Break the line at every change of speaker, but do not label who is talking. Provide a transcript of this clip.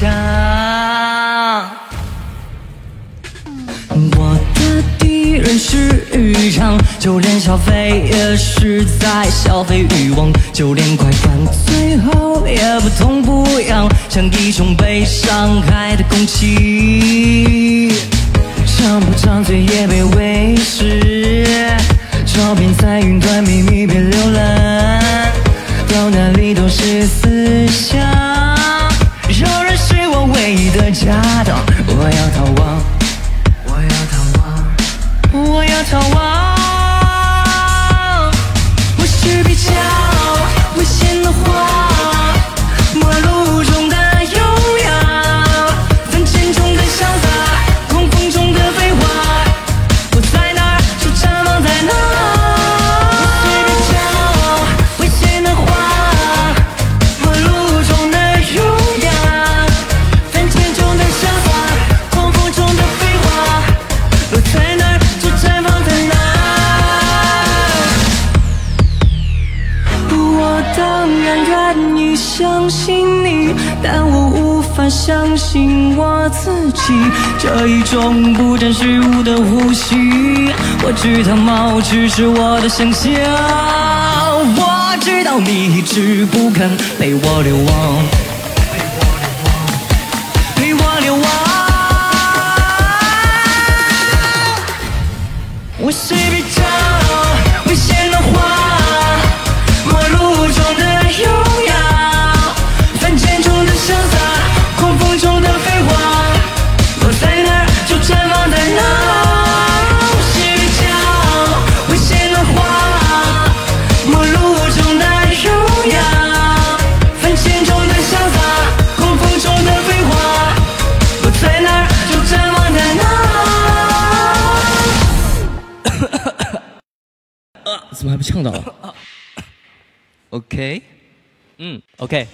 想。我的敌人是渔场，就连消费也是在消费欲望，就连快感最后也不痛不痒，像一种被伤害的空气。张不张嘴也被喂食，照片在云端秘密被浏览，到哪里都是思想。有人是我唯一的，信你，但我无法相信我自己。这一种不真实物的呼吸，我知道猫只是我的想象。我知道你一直不肯陪我流亡，陪我流亡。我是比
怎么还不呛到了
？OK，
嗯，OK。